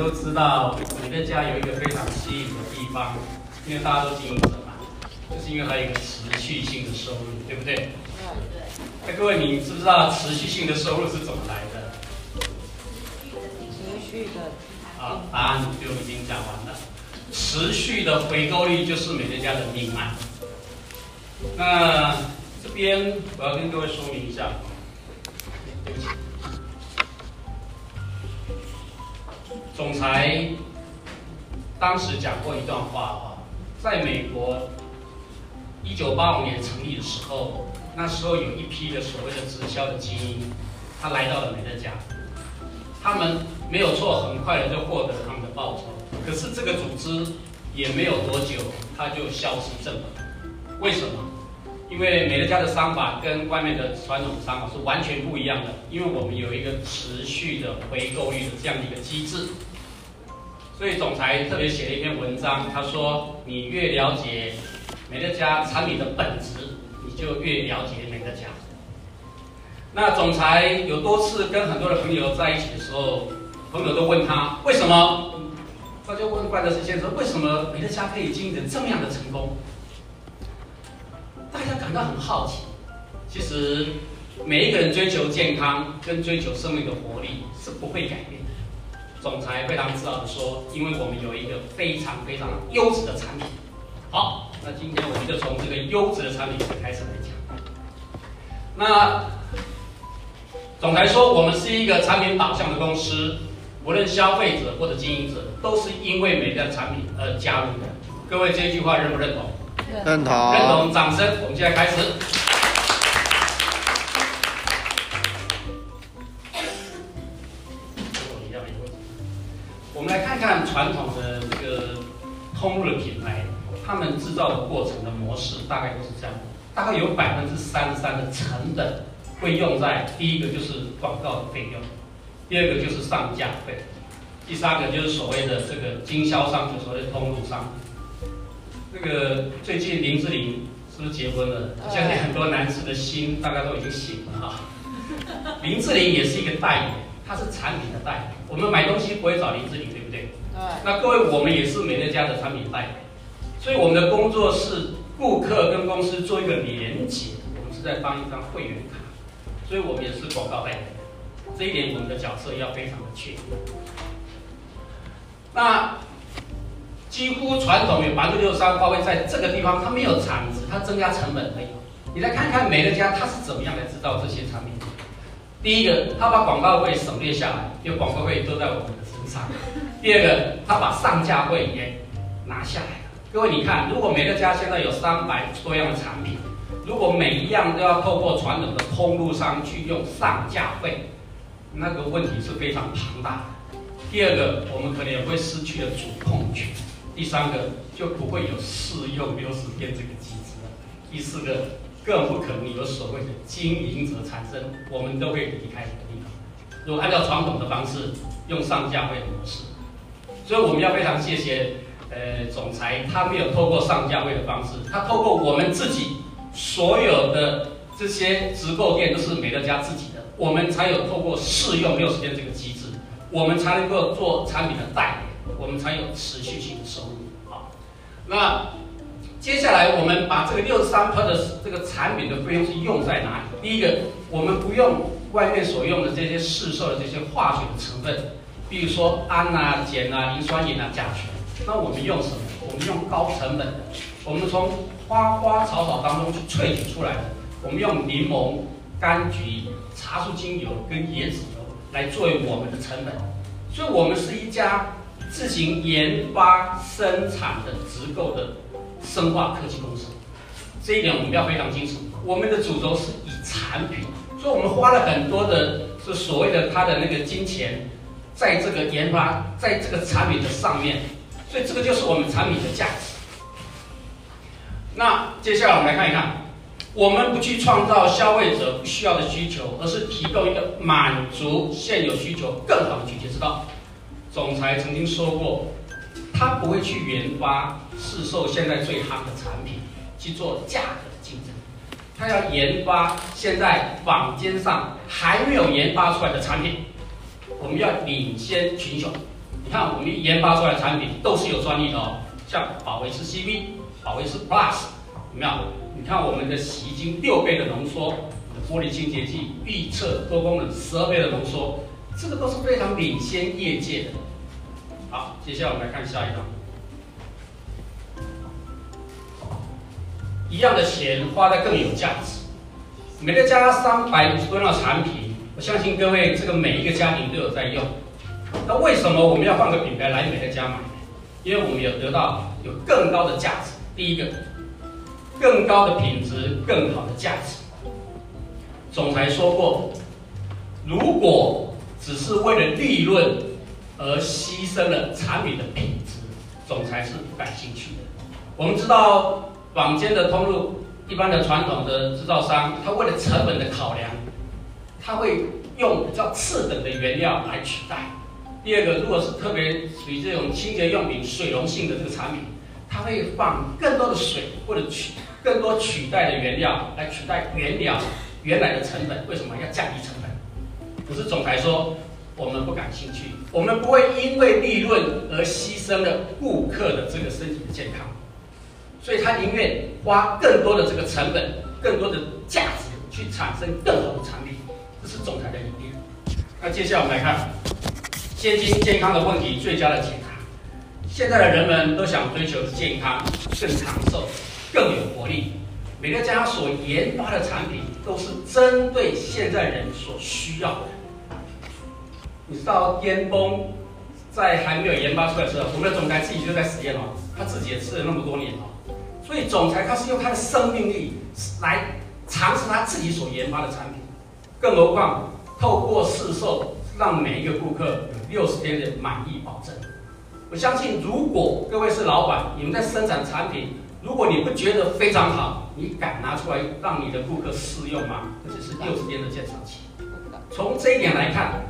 都知道，美乐家有一个非常吸引的地方，因为大家都经营者嘛，就是因为它有一个持续性的收入，对不对？嗯，对。那各位，你知不知道持续性的收入是怎么来的？持续的。啊，答案就已经讲完了。持续的回购率就是美乐家的命脉。那这边我要跟各位说明一下。总裁当时讲过一段话啊，在美国一九八五年成立的时候，那时候有一批的所谓的直销的精英，他来到了美乐家，他们没有错，很快的就获得了他们的报酬。可是这个组织也没有多久，他就消失正了。为什么？因为美乐家的商法跟外面的传统商法是完全不一样的，因为我们有一个持续的回购率的这样的一个机制。所以总裁特别写了一篇文章，他说：“你越了解美乐家产品的本质，你就越了解美乐家。”那总裁有多次跟很多的朋友在一起的时候，朋友都问他为什么？他就问怪德斯先生：“为什么美乐家可以经营的这么样的成功？”大家感到很好奇。其实每一个人追求健康跟追求生命的活力是不会改变。总裁非常自豪地说：“因为我们有一个非常非常优质的产品。”好，那今天我们就从这个优质的产品开始来讲。那总裁说：“我们是一个产品导向的公司，无论消费者或者经营者，都是因为美的产品而加入的。”各位这句话认不认同？认同。认同，掌声！我们现在开始。制造的过程的模式大概都是这样，大概有百分之三十三的成本会用在第一个就是广告的费用，第二个就是上架费，第三个就是所谓的这个经销商，就所谓的通路商。那个最近林志玲是不是结婚了？相信很多男士的心大概都已经醒了哈。林志玲也是一个代言，她是产品的代言，我们买东西不会找林志玲，对不对？那各位，我们也是美乐家的产品代表，所以我们的工作是顾客跟公司做一个连接，我们是在帮一张会员卡，所以我们也是广告代表，这一点我们的角色要非常的确定。那几乎传统有百分之六十三花费在这个地方，它没有产值，它增加成本而已。你来看看美乐家，它是怎么样来制造这些产品？第一个，它把广告费省略下来，因为广告费都在我们的身上。第二个，他把上架费也拿下来。各位，你看，如果每个家现在有三百多样的产品，如果每一样都要透过传统的通路商去用上架费，那个问题是非常庞大的。第二个，我们可能也会失去了主控权。第三个，就不会有试用六十天这个机制了。第四个，更不可能有所谓的经营者产生，我们都会离开这个地方。如果按照传统的方式用上架费模式。所以我们要非常谢谢，呃，总裁他没有透过上价位的方式，他透过我们自己所有的这些直购店都是美乐家自己的，我们才有透过试用六十天这个机制，我们才能够做产品的代理，我们才有持续性的收入。好，那接下来我们把这个六十三%的这个产品的费用是用在哪里？第一个，我们不用外面所用的这些市售的这些化学的成分。比如说氨啊、碱啊、磷酸盐啊、甲醛，那我们用什么？我们用高成本，我们从花花草草当中去萃取出来的。我们用柠檬、柑橘、茶树精油跟椰子油来作为我们的成本，所以我们是一家自行研发生产的直购的生化科技公司。这一点我们要非常清楚。我们的主轴是以产品，所以我们花了很多的，是所谓的它的那个金钱。在这个研发，在这个产品的上面，所以这个就是我们产品的价值。那接下来我们来看一看，我们不去创造消费者不需要的需求，而是提供一个满足现有需求更好的解决之道。总裁曾经说过，他不会去研发市售现在最夯的产品去做价格竞争，他要研发现在坊间上还没有研发出来的产品。我们要领先群雄，你看我们研发出来的产品都是有专利的哦，像宝维斯 CV、宝维斯 Plus，有没有？你看我们的洗衣精六倍的浓缩，玻璃清洁剂预测多功能十二倍的浓缩，这个都是非常领先业界的。好，接下来我们来看下一张。一样的钱花的更有价值。美乐家三百五十多样产品，我相信各位这个每一个家庭都有在用。那为什么我们要换个品牌来美乐家买？因为我们有得到有更高的价值。第一个，更高的品质，更好的价值。总裁说过，如果只是为了利润而牺牲了产品的品质，总裁是不感兴趣的。我们知道。坊间的通路，一般的传统的制造商，他为了成本的考量，他会用比较次等的原料来取代。第二个，如果是特别属于这种清洁用品水溶性的这个产品，他会放更多的水或者取更多取代的原料来取代原料原来的成本。为什么要降低成本？可是总裁说，我们不感兴趣，我们不会因为利润而牺牲了顾客的这个身体的健康。所以他宁愿花更多的这个成本，更多的价值去产生更好的产品，这是总裁的理念。那接下来我们来看，现今健康的问题最佳的解答。现在的人们都想追求健康、更长寿、更有活力。美乐家所研发的产品都是针对现在人所需要的。你知道巅峰在还没有研发出来的时候，我们的总裁自己就在实验哦，他自己也吃了那么多年哦。所以总裁他是用他的生命力来尝试他自己所研发的产品，更何况透过市售，让每一个顾客有六十天的满意保证。我相信，如果各位是老板，你们在生产产品，如果你不觉得非常好，你敢拿出来让你的顾客试用吗？而且是六十天的鉴赏期。从这一点来看，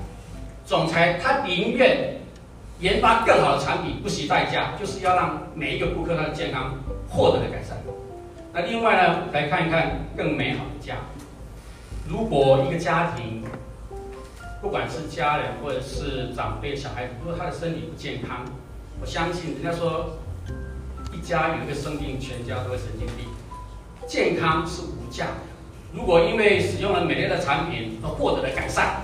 总裁他宁愿研发更好的产品，不惜代价，就是要让每一个顾客他的健康。获得的改善。那另外呢，来看一看更美好的家。如果一个家庭，不管是家人或者是长辈、小孩，如果他的身体不健康，我相信人家说，一家有一个生病，全家都会神经病。健康是无价的。如果因为使用了美乐的产品而获得了改善，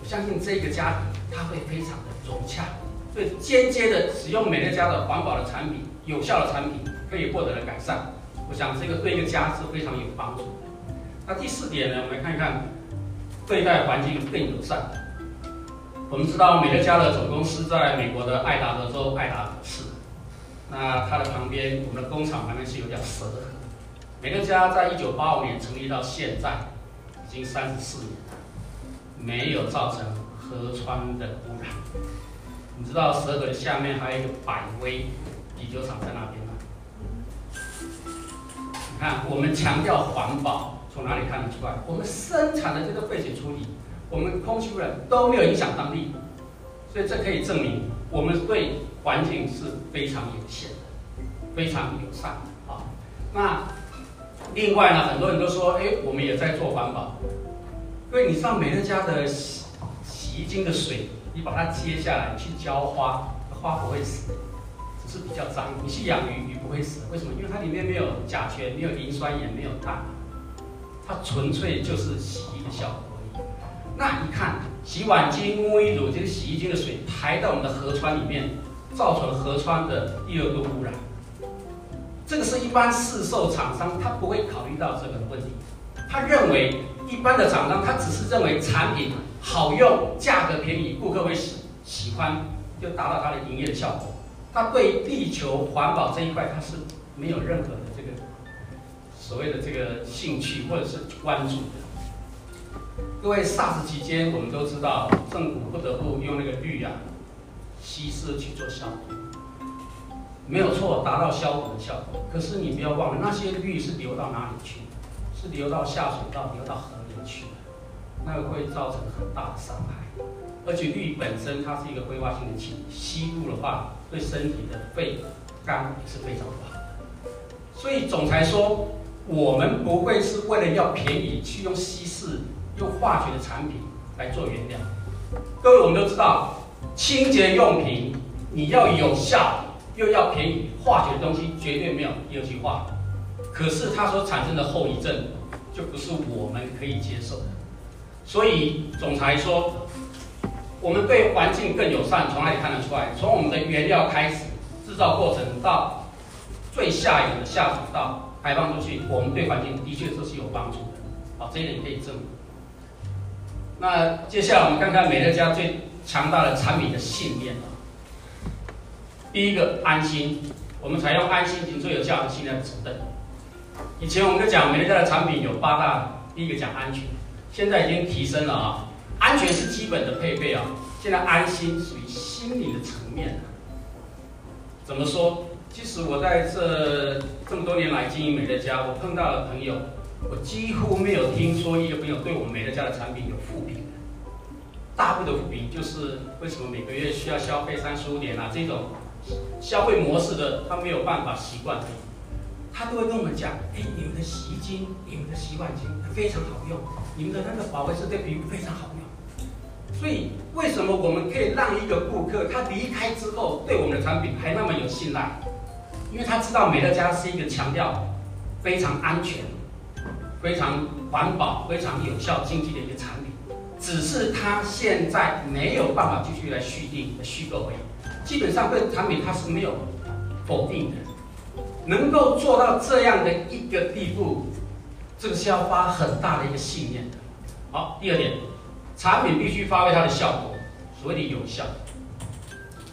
我相信这个家庭他会非常的融洽。所以间接的使用美乐家的环保的产品、有效的产品。可以获得了改善，我想这个对一个家是非常有帮助的。那第四点呢，我们来看一看对待环境更友善。我们知道美乐家的总公司在美国的爱达荷州爱达荷市，那它的旁边，我们的工厂旁边是有条蛇河。美乐家在一九八五年成立到现在，已经三十四年了，没有造成河川的污染。你知道蛇河的下面还有一个百威啤酒厂在那边吗？你看，我们强调环保，从哪里看得出来？我们生产的这个废水处理，我们空气污染都没有影响当地，所以这可以证明我们对环境是非常友善的，非常友善啊。那另外呢，很多人都说，哎，我们也在做环保。因为你上美乐家的洗洗衣精的水，你把它接下来去浇花，花不会死。只是比较脏，你去养鱼，鱼不会死。为什么？因为它里面没有甲醛，没有磷酸盐，没有氮，它纯粹就是洗衣的效果而已。那你看，洗碗机、沐浴乳这个洗衣精的水排到我们的河川里面，造成河川的第二个污染。这个是一般市售厂商他不会考虑到这个问题，他认为一般的厂商他只是认为产品好用、价格便宜，顾客会喜喜欢，就达到他的营业的效果。他对地球环保这一块，他是没有任何所谓的这个兴趣或者是关注的。各位，SARS 期间我们都知道，政府不得不用那个氯啊稀释去做消毒，没有错，达到消毒的效果。可是你不要忘了，那些氯是流到哪里去？是流到下水道、流到河里去的，那个会造成很大的伤害。而且氯本身它是一个挥发性的气体，吸入的话对身体的肺、肝也是非常不好的。所以总裁说，我们不会是为了要便宜去用稀释、用化学的产品来做原料。各位，我们都知道，清洁用品，你要有效又要便宜，化学的东西绝对没有一、二句话。可是它所产生的后遗症，就不是我们可以接受的。所以总裁说，我们对环境更友善，从哪里看得出来？从我们的原料开始，制造过程到最下游的下水道排放出去，我们对环境的确这是有帮助的。好，这一点可以证明。那接下来我们看看美乐家最强大的产品的信念啊。第一个安心，我们采用安心型最有价值信赖的成分。以前我们就讲美乐家的产品有八大，第一个讲安全，现在已经提升了啊。安全是基本的配备啊，现在安心属于心理的层面。怎么说？其实我在这这么多年来经营美乐家，我碰到的朋友。我几乎没有听说一个朋友对我们美乐家的产品有负评的，大部分的负评就是为什么每个月需要消费三十五点啊？这种消费模式的他没有办法习惯，他都会跟我们讲：哎，你们的洗衣精、你们的洗碗精非常好用，你们的那个保惠师对皮肤非常好用。所以为什么我们可以让一个顾客他离开之后对我们的产品还那么有信赖？因为他知道美乐家是一个强调非常安全。非常环保、非常有效、经济的一个产品，只是他现在没有办法继续来续订、续购而已。基本上对产品它是没有否定的，能够做到这样的一个地步，这个是要发很大的一个信念的。好，第二点，产品必须发挥它的效果，所谓的有效。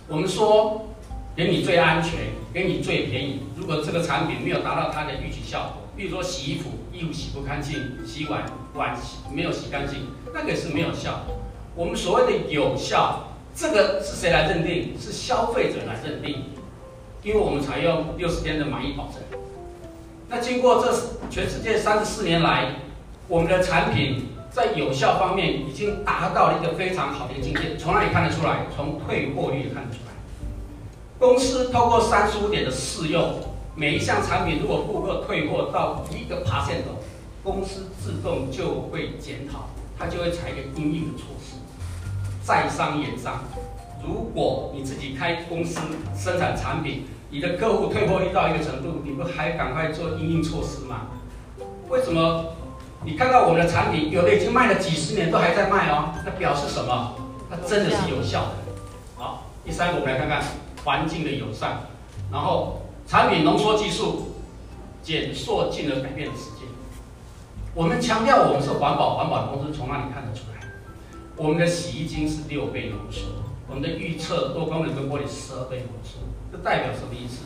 我们说给你最安全，给你最便宜，如果这个产品没有达到它的预期效果。比如说洗衣服，衣服洗不干净，洗碗碗洗没有洗干净，那个是没有效。我们所谓的有效，这个是谁来认定？是消费者来认定，因为我们采用六十天的满意保证。那经过这全世界三十四年来，我们的产品在有效方面已经达到了一个非常好的一个境界。从哪里看得出来？从退货率看得出来。公司透过三十五点的试用。每一项产品，如果顾客退货到一个 percent，公司自动就会检讨，它就会采一个应应的措施。在商言商，如果你自己开公司生产产品，你的客户退货率到一个程度，你不还赶快做应应措施吗？为什么？你看到我们的产品，有的已经卖了几十年都还在卖哦，那表示什么？它真的是有效的。好，第三个我们来看看环境的友善，然后。产品浓缩技术减塑，进而改变世界。我们强调我们是环保，环保的公司从哪里看得出来？我们的洗衣精是六倍浓缩，我们的预测多功能跟玻璃十二倍浓缩，这代表什么意思？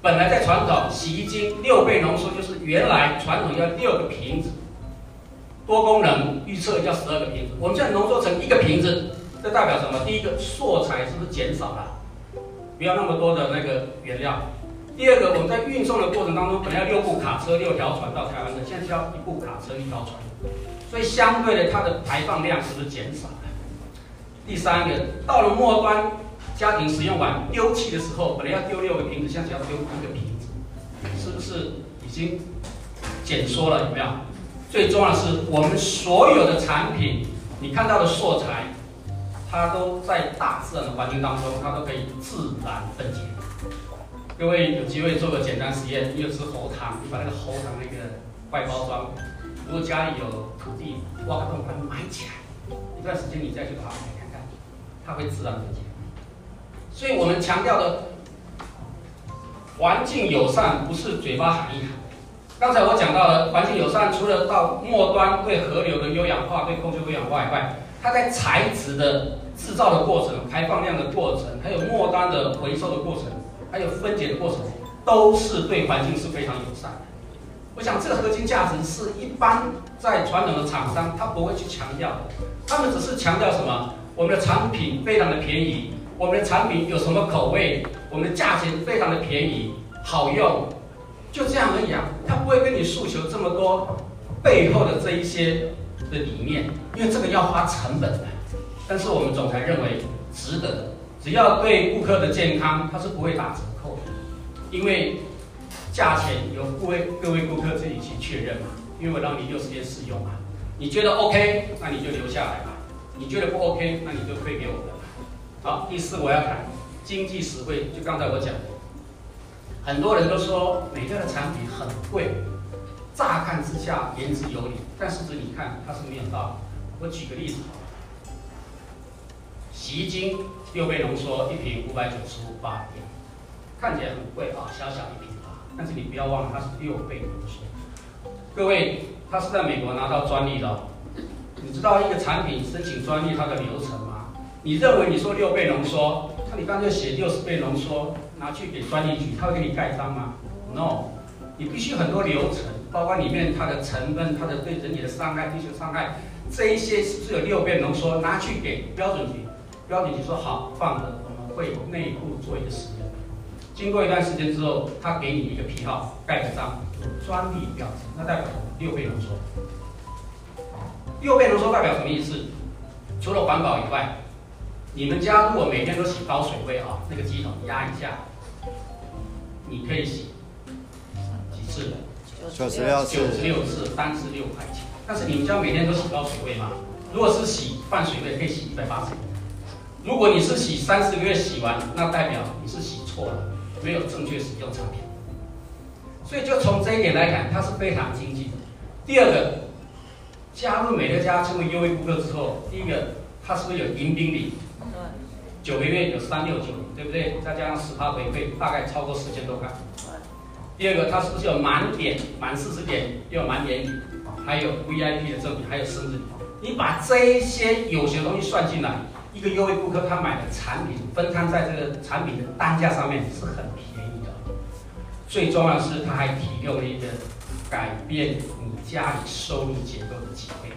本来在传统洗衣精六倍浓缩，就是原来传统要六个瓶子，多功能预测要十二个瓶子，我们现在浓缩成一个瓶子，这代表什么？第一个塑材是不是减少了？不要那么多的那个原料。第二个，我们在运送的过程当中，本来要六部卡车、六条船到台湾的，现在需要一部卡车、一条船，所以相对的，它的排放量是不是减少了？第三个，到了末端，家庭使用完丢弃的时候，本来要丢六个瓶子，现在只要丢一个瓶子，是不是已经减缩了？有没有？最重要的是，我们所有的产品，你看到的素材，它都在大自然的环境当中，它都可以自然分解。各位有机会做个简单实验，你有吃喉糖，你把那个喉糖那个外包装，如果家里有土地，挖个洞把它埋起来，一段时间你再去把它开看看，它会自然分解。所以我们强调的环境友善不是嘴巴喊一喊。刚才我讲到了环境友善，除了到末端对河流的优氧化、对空气优氧化以外，它在材质的制造的过程、排放量的过程，还有末端的回收的过程。还有分解的过程，都是对环境是非常友善的。我想这个核心价值是一般在传统的厂商他不会去强调的，他们只是强调什么？我们的产品非常的便宜，我们的产品有什么口味，我们的价钱非常的便宜，好用，就这样而已啊。他不会跟你诉求这么多背后的这一些的理念，因为这个要花成本的。但是我们总裁认为值得。只要对顾客的健康，它是不会打折扣的，因为价钱由各位各位顾客自己去确认嘛。因为我让你六十天试用嘛，你觉得 OK，那你就留下来嘛；你觉得不 OK，那你就退给我们。好，第四我要谈经济实惠，就刚才我讲的，很多人都说美乐的产品很贵，乍看之下言之有理，但实质你看它是没有道理。我举个例子，洗衣精六倍浓缩一瓶五百九十五八元，看起来很贵啊，小小一瓶啊，但是你不要忘了它是六倍浓缩。各位，它是在美国拿到专利的，你知道一个产品申请专利它的流程吗？你认为你说六倍浓缩，那你刚才写六十倍浓缩，拿去给专利局，他会给你盖章吗？No，你必须很多流程，包括里面它的成分、它的对人体的伤害、地球伤害，这一些是不是有六倍浓缩？拿去给标准局，标准局说好，放着，我们会有内部做一个实验。经过一段时间之后，他给你一个批号，盖个章，专利标志，那代表六倍浓缩。六倍浓缩代表什么意思？除了环保以外。你们家如果每天都洗高水位啊，那个机桶压一下，你可以洗几次？九十六次。九十六次，单次六块钱。但是你们家每天都洗高水位吗？如果是洗半水位，可以洗一百八十。如果你是洗三十个月洗完，那代表你是洗错了，没有正确使用产品。所以就从这一点来看，它是非常经济的。第二个，加入美乐家成为优惠顾客之后，第一个，它是不是有迎宾礼？九个月有三六九，对不对？再加上十趴回馈，大概超过四千多块。第二个，它是不是有满点满四十点又有满点礼，还有 VIP 的赠品，还有生日礼？你把这一些有些东西算进来，一个优惠顾客他买的产品分摊在这个产品的单价上面是很便宜的。最重要的是，它还提供了一个改变你家里收入结构的机会。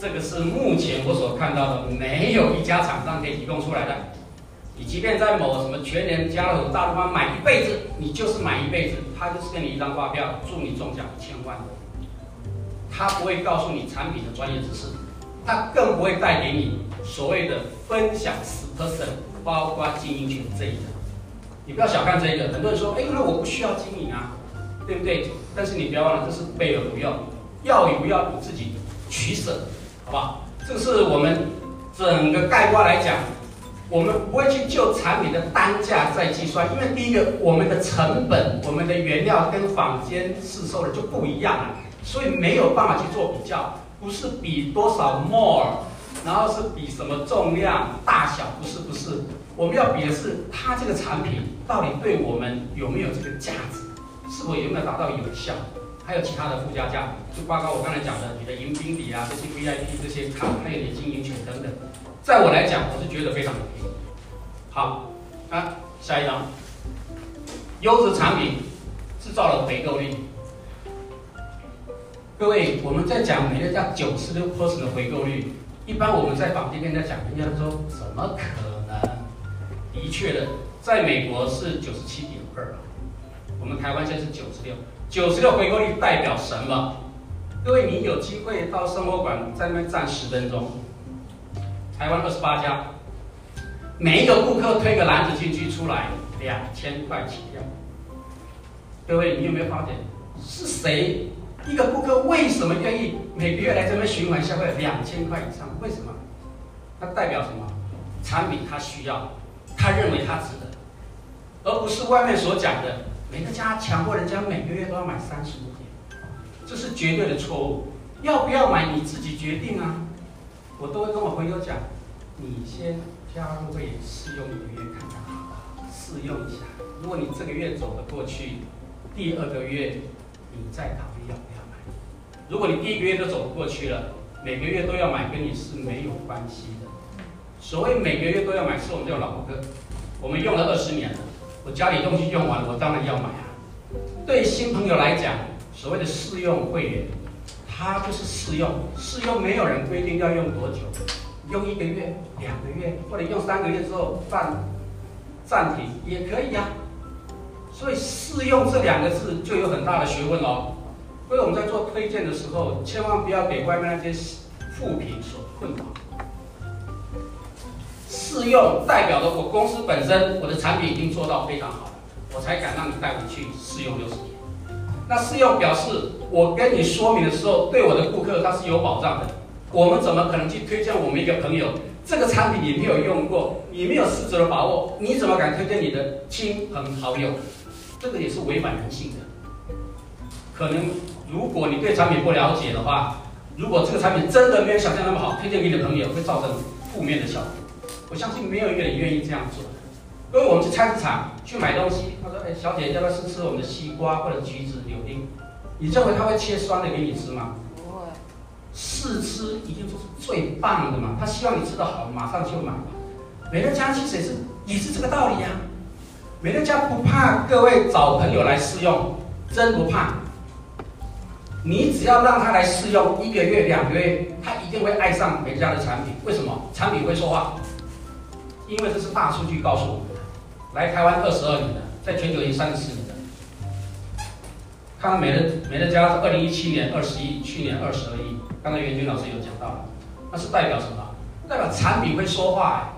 这个是目前我所看到的，没有一家厂商可以提供出来的。你即便在某什么全联、家乐福、大润发买一辈子，你就是买一辈子，他就是给你一张发票，祝你中奖一千万。他不会告诉你产品的专业知识，他更不会带给你所谓的分享十 percent，包括经营权这一个。你不要小看这一个，很多人说，哎，那我不需要经营啊，对不对？但是你不要忘了，这是备而不用，要与不要你自己取舍。好不好？这是我们整个概括来讲，我们不会去就产品的单价再计算，因为第一个，我们的成本、我们的原料跟坊间市售的就不一样了，所以没有办法去做比较。不是比多少 more，然后是比什么重量、大小，不是不是，我们要比的是它这个产品到底对我们有没有这个价值，是否有没有达到有效。还有其他的附加价，就包括我刚才讲的你的迎宾礼啊，这些 VIP 这些卡，还有你的经营权等等，在我来讲，我是觉得非常的便宜。好，啊，下一张，优质产品制造了回购率。各位，我们在讲美乐家九十六 percent 的回购率，一般我们在坊间跟人家讲，人家说怎么可能？的确的，在美国是九十七点二，我们台湾现在是九十六。九十六回购率代表什么？各位，你有机会到生活馆在那边站十分钟。台湾二十八家，每一个顾客推个篮子进去出来两千块起跳。各位，你有没有发现是谁？一个顾客为什么愿意每个月来这边循环消费两千块以上？为什么？它代表什么？产品他需要，他认为他值得，而不是外面所讲的。每个家强迫人家每个月都要买三十五点，这是绝对的错误。要不要买你自己决定啊！我都会跟我朋友讲，你先加入会员试用一个月看看？试用一下，如果你这个月走得过去，第二个月你再考虑要不要买。如果你第一个月都走不过去了，每个月都要买，跟你是没有关系的。所谓每个月都要买，是我们这种老顾客，我们用了二十年了。我家里东西用完了，我当然要买啊。对新朋友来讲，所谓的试用会员，它就是试用，试用没有人规定要用多久，用一个月、两个月，或者用三个月之后暂暂停也可以呀、啊。所以试用这两个字就有很大的学问哦。所以我们在做推荐的时候，千万不要给外面那些副品所困扰。试用代表着我公司本身，我的产品已经做到非常好了，我才敢让你带回去试用六十天。那试用表示我跟你说明的时候，对我的顾客他是有保障的，我们怎么可能去推荐我们一个朋友？这个产品你没有用过，你没有十足的把握，你怎么敢推荐你的亲朋好友？这个也是违反人性的。可能如果你对产品不了解的话，如果这个产品真的没有想象那么好，推荐给你的朋友会造成负面的效果。我相信没有一个人愿意这样做。因为我们去菜市场去买东西，他说：“哎，小姐要不要试吃我们的西瓜或者橘子、？”你认为他会切酸的给你吃吗？不会试吃一定都是最棒的嘛，他希望你吃得好，马上就买。美乐家其实也是也是这个道理呀、啊。美乐家不怕各位找朋友来试用，真不怕。你只要让他来试用一个月、两个月，他一定会爱上美乐家的产品。为什么？产品会说话，因为这是大数据告诉我们的。来台湾二十二年了，在全球已经三十四年了。看美乐美乐家是二零一七年二十亿，去年二十二亿。刚才袁军老师有讲到，那是代表什么？代表产品会说话。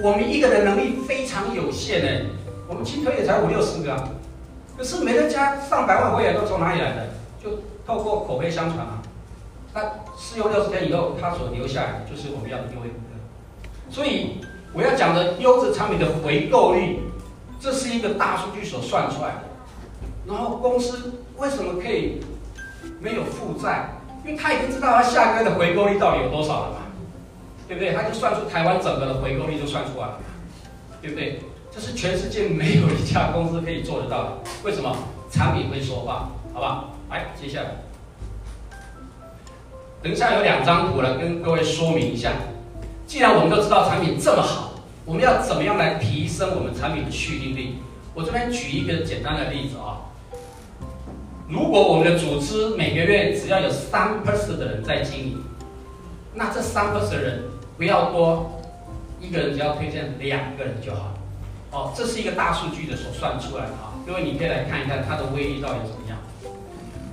我们一个人能力非常有限哎，我们亲朋也才五六十个啊。可是美乐家上百万会员都从哪里来的？就透过口碑相传啊。那试用六十天以后，他所留下来就是我们要的优惠顾客。所以我要讲的优质产品的回购率，这是一个大数据所算出来的。然后公司为什么可以没有负债？因为他已经知道他下个月的回购率到底有多少了嘛，对不对？他就算出台湾整个的回购率就算出来了，对不对？这是全世界没有一家公司可以做得到的。为什么？产品会说话，好吧？来，接下来，等一下有两张图来跟各位说明一下。既然我们都知道产品这么好，我们要怎么样来提升我们产品的续订率？我这边举一个简单的例子啊。如果我们的组织每个月只要有三 percent 的人在经营，那这三 percent 的人不要多，一个人只要推荐两个人就好。哦，这是一个大数据的所算出来的啊，各位你可以来看一看它的威力到底怎么样。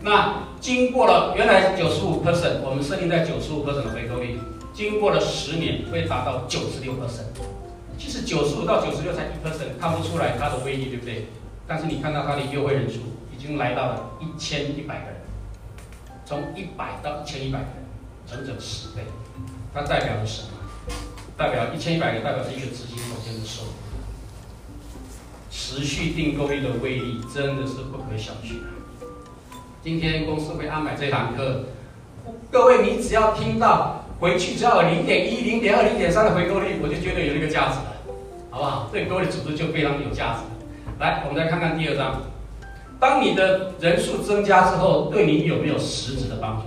那经过了原来九十五 percent，我们设定在九十五 percent 的回购率，经过了十年会达到九十六 percent。其实九十五到九十六才一 percent，看不出来它的威力，对不对？但是你看到它的优惠人数。已经来到了一千一百个人，从一百到一千一百个人，整整十倍。它代表了什么？代表一千一百个，代表是一个资金总监的收入。持续订购率的威力真的是不可小觑。今天公司会安排这堂课，各位你只要听到回去只要有零点一、零点二、零点三的回购率，我就觉得有那个价值了，好不好？对各位的组织就非常有价值。来，我们再看看第二张。当你的人数增加之后，对你有没有实质的帮助？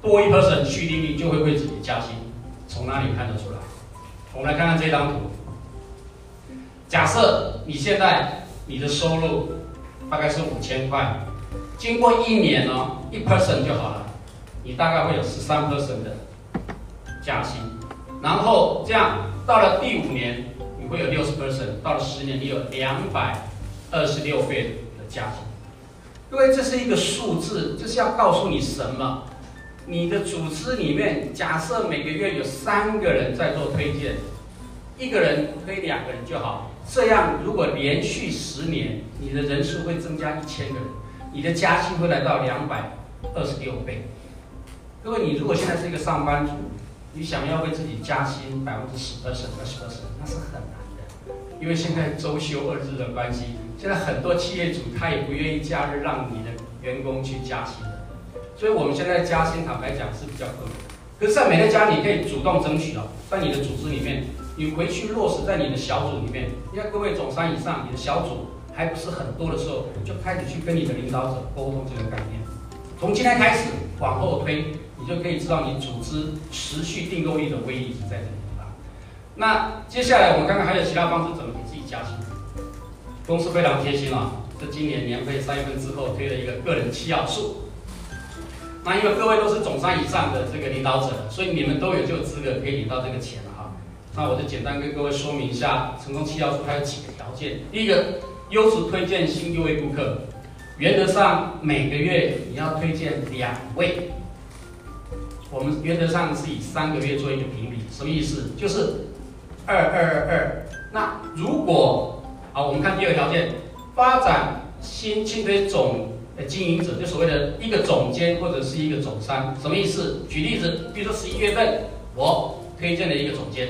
多一 person 续订率就会为自己加薪，从哪里看得出来？我们来看看这张图。假设你现在你的收入大概是五千块，经过一年呢，一 person 就好了。你大概会有十三 percent 的加薪，然后这样到了第五年，你会有六十 percent，到了十年，你有两百二十六倍的加薪。各位，这是一个数字，这是要告诉你什么？你的组织里面，假设每个月有三个人在做推荐，一个人推两个人就好。这样如果连续十年，你的人数会增加一千个人，你的加薪会来到两百二十六倍。各位，你如果现在是一个上班族，你想要为自己加薪百分之十、二十、二十、二十，那是很难的。因为现在周休二日的关系，现在很多企业主他也不愿意假日让你的员工去加薪的。所以我们现在加薪，坦白讲是比较困难。可是，在每个家，你可以主动争取哦，在你的组织里面，你回去落实在你的小组里面。因为各位总三以上，你的小组还不是很多的时候，就开始去跟你的领导者沟通这个概念。从今天开始往后推。你就可以知道你组织持续订购率的威力是在这个地方。那接下来我们看看还有其他方式怎么给自己加薪。公司非常贴心啊，这今年年会三月份之后推了一个个人七要素。那因为各位都是总三以上的这个领导者，所以你们都有这个资格可以领到这个钱了哈。那我就简单跟各位说明一下，成功七要素它有几个条件。第一个，优质推荐新一位顾客，原则上每个月你要推荐两位。我们原则上是以三个月做一个评比，什么意思？就是二二二那如果啊，我们看第二条件，发展新轻推总的经营者，就所谓的一个总监或者是一个总商，什么意思？举例子，比如说十一月份我推荐了一个总监，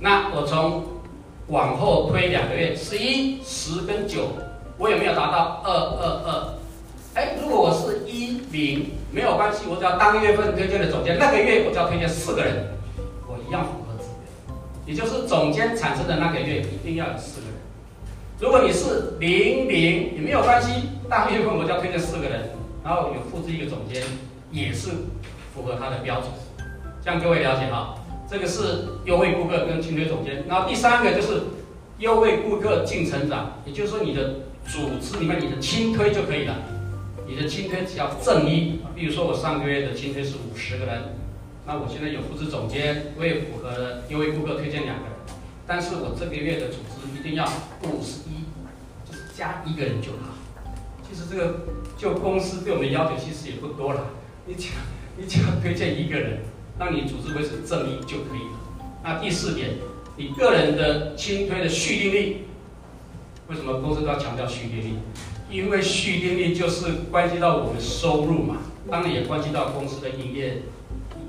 那我从往后推两个月，十一、十跟九，我有没有达到二二二？哎，如果我是一零没有关系，我只要当月份推荐的总监，那个月我就要推荐四个人，我一样符合指标。也就是总监产生的那个月一定要有四个人。如果你是零零也没有关系，当月份我就要推荐四个人，然后有复制一个总监，也是符合他的标准。这样各位了解哈，这个是优惠顾客跟轻推总监。然后第三个就是优惠顾客进成长，也就是说你的组织里面你的轻推就可以了。你的轻推只要正一，比如说我上个月的轻推是五十个人，那我现在有复制总监，我也符合了优惠顾客推荐两个人，但是我这个月的组织一定要五十一，就是加一个人就好。其实这个就公司对我们的要求其实也不多了，你只要你只要推荐一个人，让你组织维持正一就可以了。那第四点，你个人的轻推的续订力，为什么公司都要强调续订力？因为续订率就是关系到我们收入嘛，当然也关系到公司的营业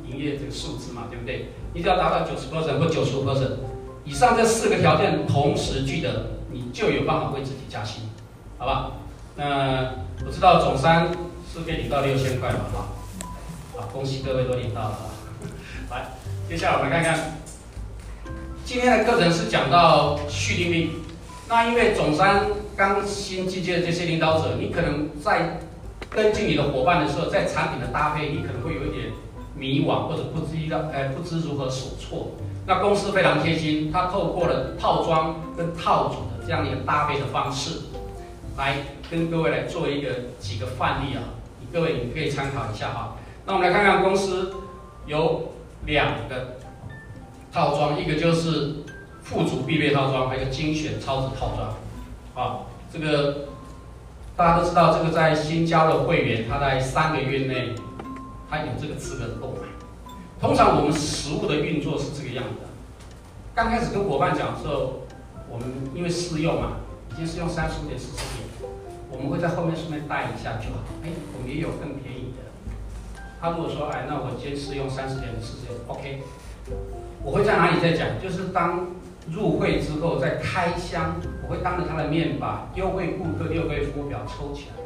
营业这个数字嘛，对不对？你只要达到九十 percent 或九十五 percent 以上这四个条件同时具得，你就有办法为自己加薪，好吧？那我知道总三是可以领到六千块嘛，哈，好，恭喜各位都领到了！来，接下来我们看看今天的课程是讲到续订率。那因为总商刚新进阶的这些领导者，你可能在跟进你的伙伴的时候，在产品的搭配，你可能会有一点迷惘或者不知道，哎，不知如何所措。那公司非常贴心，它透过了套装跟套组的这样一个搭配的方式，来跟各位来做一个几个范例啊，各位你可以参考一下哈。那我们来看看公司有两个套装，一个就是。副组必备套装，还有一个精选超值套装，啊，这个大家都知道，这个在新加的会员，他在三个月内，他有这个资格购买。通常我们实物的运作是这个样子的，刚开始跟伙伴讲的时候，我们因为试用嘛，已经试用三十五点四十点，我们会在后面顺便带一下就好。哎，我们也有更便宜的。他如果说，哎，那我今天试用三十点四十点，OK，我会在哪里再讲？就是当。入会之后再开箱，我会当着他的面把优惠顾客六个月服务表抽起来，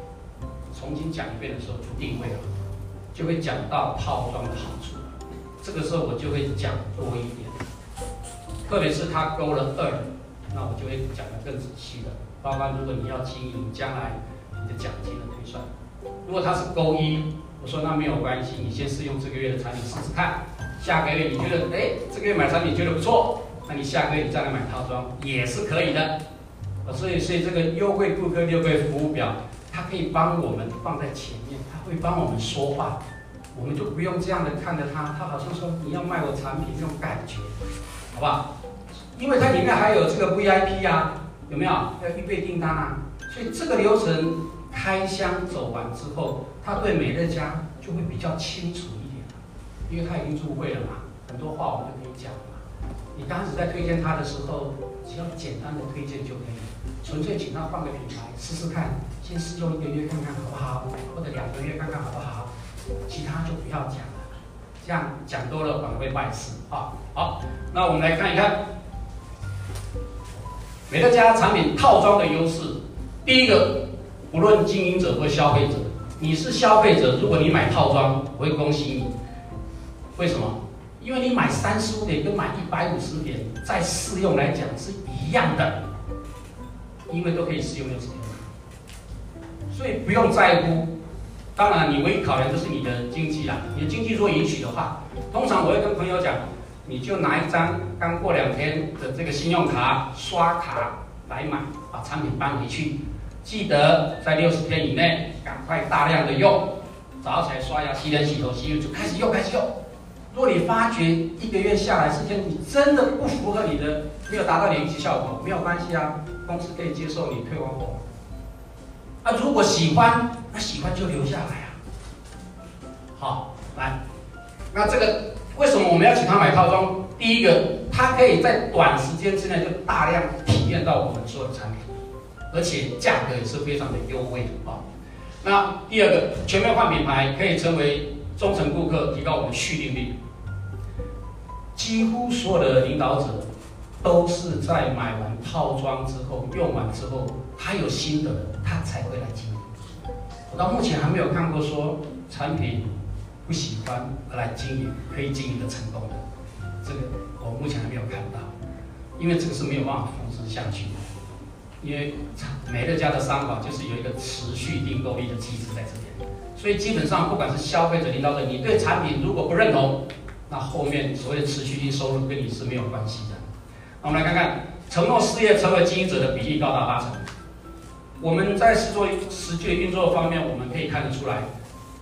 重新讲一遍的时候就定位了，就会讲到套装的好处。这个时候我就会讲多一点，特别是他勾了二，那我就会讲得更仔细的。包括如果你要经营将来你的奖金的推算，如果他是勾一，我说那没有关系，你先试用这个月的产品试试看，下个月你觉得哎这个月买产品觉得不错。那你下个月你再来买套装也是可以的，所以所以这个优惠顾客六个月服务表，它可以帮我们放在前面，它会帮我们说话，我们就不用这样的看着它，它好像说你要卖我产品那种感觉，好不好？因为它里面还有这个 VIP 啊，有没有？要预备订单啊，所以这个流程开箱走完之后，他对美乐家就会比较清楚一点，因为他已经入会了嘛，很多话我们就可以讲了。你当时在推荐他的时候，只要简单的推荐就可以，纯粹请他换个品牌试试看，先试用一个月看看好不好，或者两个月看看好不好，其他就不要讲了，这样讲多了反而会坏事啊。好，那我们来看一看美乐家产品套装的优势。第一个，不论经营者或消费者，你是消费者，如果你买套装，我会恭喜你。为什么？因为你买三十五点跟买一百五十点，在试用来讲是一样的，因为都可以试用六十天，所以不用在乎。当然，你唯一考量就是你的经济啦。你的经济若允许的话，通常我会跟朋友讲，你就拿一张刚过两天的这个信用卡刷卡来买，把产品搬回去。记得在六十天以内赶快大量的用，早起来刷牙、洗脸、洗头、洗浴就开始用，开始用。如果你发觉一个月下来时间你真的不符合你的，没有达到你预期效果，没有关系啊，公司可以接受你退换货。啊，如果喜欢，那喜欢就留下来啊。好，来，那这个为什么我们要请他买套装？第一个，他可以在短时间之内就大量体验到我们所有的产品，而且价格也是非常的优惠啊。那第二个，全面换品牌可以成为忠诚顾客，提高我们续订率。几乎所有的领导者都是在买完套装之后，用完之后，他有心得，他才会来经营。我到目前还没有看过说产品不喜欢而来经营，可以经营的成功的，这个我目前还没有看到，因为这个是没有办法复制下去的。因为美乐家的商法就是有一个持续订购力的机制在这边，所以基本上不管是消费者、领导者，你对产品如果不认同，那后面所谓的持续性收入跟你是没有关系的。那我们来看看承诺事业成为经营者的比例高达八成。我们在实作实际的运作方面，我们可以看得出来，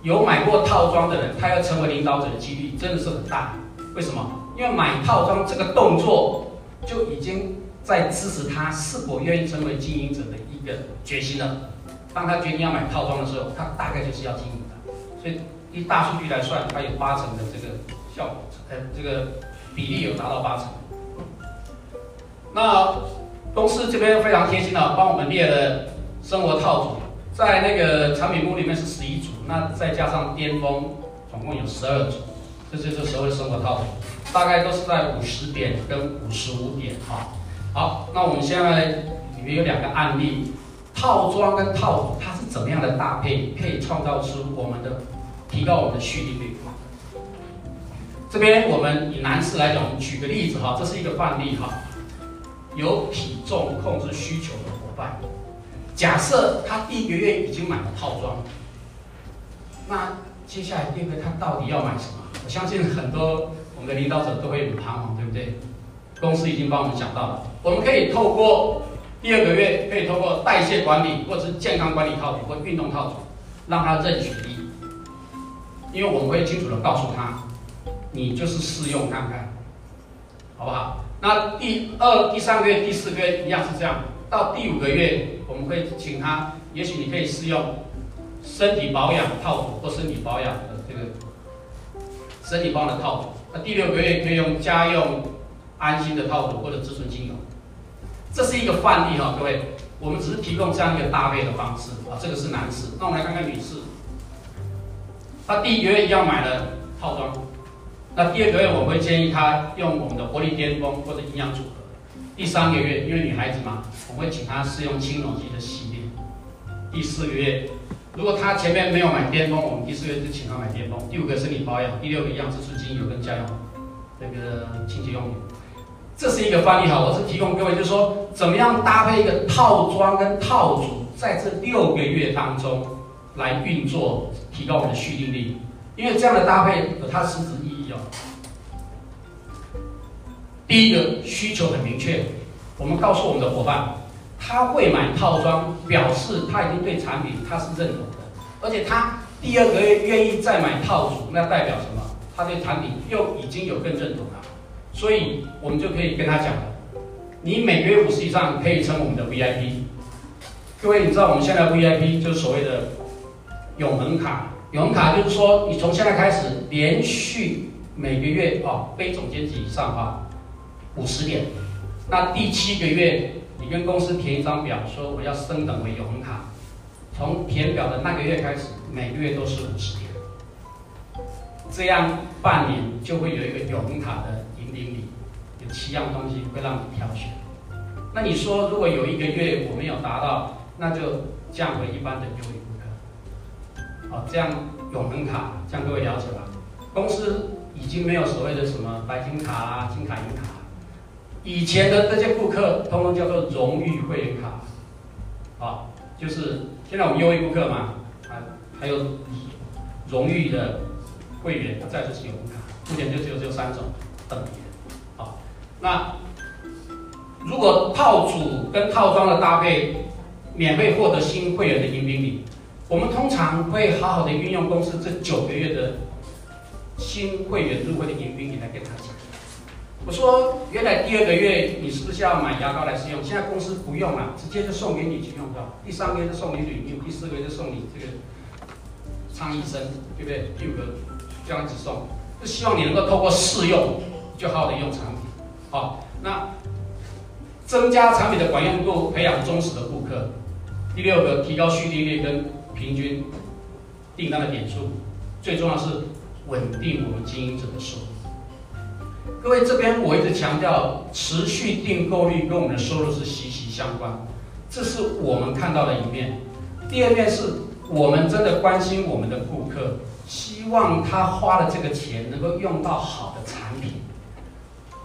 有买过套装的人，他要成为领导者的几率真的是很大。为什么？因为买套装这个动作就已经在支持他是否愿意成为经营者的一个决心了。当他决定要买套装的时候，他大概就是要经营的。所以以大数据来算，他有八成的这个。效果，呃，这个比例有达到八成。那公司这边非常贴心的帮我们列了生活套组，在那个产品部里面是十一组，那再加上巅峰，总共有十二组，这就是所谓生活套组，大概都是在五十点跟五十五点哈。好，那我们现在里面有两个案例，套装跟套组它是怎么样的搭配，可以创造出我们的提高我们的续订率。这边我们以男士来讲，我们举个例子哈，这是一个范例哈。有体重控制需求的伙伴，假设他第一个月已经买了套装，那接下来第二个月他到底要买什么？我相信很多我们的领导者都会很彷徨，对不对？公司已经帮我们讲到了，我们可以透过第二个月，可以透过代谢管理，或者是健康管理套组或运动套组，让他任选一，因为我们会清楚的告诉他。你就是试用看看，好不好？那第二、第三个月、第四个月一样是这样。到第五个月，我们会请他，也许你可以试用身体保养套组或身体保养的这个身体保养的套组。那第六个月可以用家用安心的套组或者植醇精油。这是一个范例哈，各位，我们只是提供这样一个搭配的方式啊。这个是男士，那我们来看看女士。他第一个月一样买了套装。那第二个月，我会建议他用我们的活力巅峰或者营养组合。第三个月，因为女孩子嘛，我会请她试用轻柔肌的系列。第四个月，如果她前面没有买巅峰，我们第四个月就请她买巅峰。第五个身体保养，第六个一样是是精油跟家用那个清洁用品。这是一个范例哈，我是提供各位，就是说怎么样搭配一个套装跟套组，在这六个月当中来运作，提高我们的续订率。因为这样的搭配它实质意义。第一个需求很明确，我们告诉我们的伙伴，他会买套装，表示他已经对产品他是认同的，而且他第二个月愿意再买套组，那代表什么？他对产品又已经有更认同了，所以我们就可以跟他讲了，你每个月五十以上可以成我们的 VIP。各位，你知道我们现在 VIP 就所谓的永恒卡，永恒卡就是说你从现在开始连续每个月哦，非总监级以上啊。五十点，那第七个月，你跟公司填一张表，说我要升等为永恒卡，从填表的那个月开始，每个月都是五十点，这样半年就会有一个永恒卡的引领你，有七样东西会让你挑选。那你说如果有一个月我没有达到，那就降为一般的优惠顾客。好，这样永恒卡，这样各位了解吧？公司已经没有所谓的什么白金卡啊、金卡、银卡。以前的那些顾客，通通叫做荣誉会员卡，啊，就是现在我们优惠顾客嘛，啊，还有荣誉的会员，再就是永恒卡，目前就只有这三种等级，好，那如果套组跟套装的搭配，免费获得新会员的迎宾礼，我们通常会好好的运用公司这九个月的新会员入会的迎宾你来跟他讲。我说，原来第二个月你是不是要买牙膏来试用？现在公司不用了，直接就送给你去用到。第三个月就送你礼物，第四个月就送你这个倡议生，对不对？第五个这样子送，就希望你能够透过试用，就好好的用产品。好，那增加产品的管用度，培养忠实的顾客。第六个，提高续订率跟平均订单的点数。最重要是稳定我们经营者的收入。各位这边我一直强调，持续订购率跟我们的收入是息息相关，这是我们看到的一面。第二面是我们真的关心我们的顾客，希望他花的这个钱能够用到好的产品。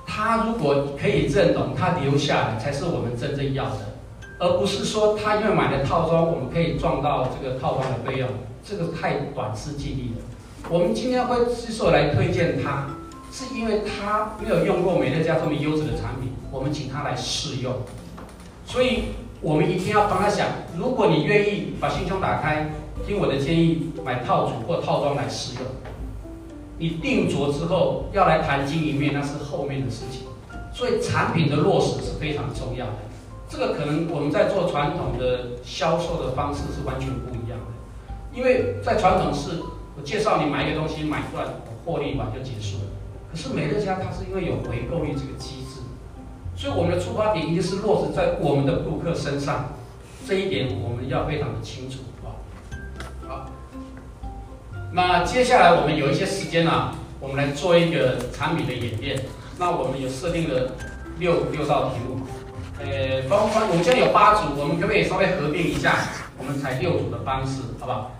他如果可以认同，他留下来才是我们真正要的，而不是说他因为买了套装，我们可以赚到这个套装的费用，这个太短视近利了。我们今天会之所以来推荐他，是因为他没有用过美乐家这么优质的产品，我们请他来试用，所以我们一定要帮他想，如果你愿意把心胸打开，听我的建议，买套组或套装来试用。你定着之后要来谈经营面，那是后面的事情。所以产品的落实是非常重要的。这个可能我们在做传统的销售的方式是完全不一样的。因为在传统是，介绍你买一个东西，买断我获利完就结束了。可是美乐家它是因为有回购率这个机制，所以我们的出发点一定是落实在我们的顾客身上。这一点我们要非常的清楚啊。好。那接下来我们有一些时间啊，我们来做一个产品的演练。那我们有设定了六六道题目，呃，包括我们现在有八组，我们可不可以稍微合并一下？我们采六组的方式，好不好？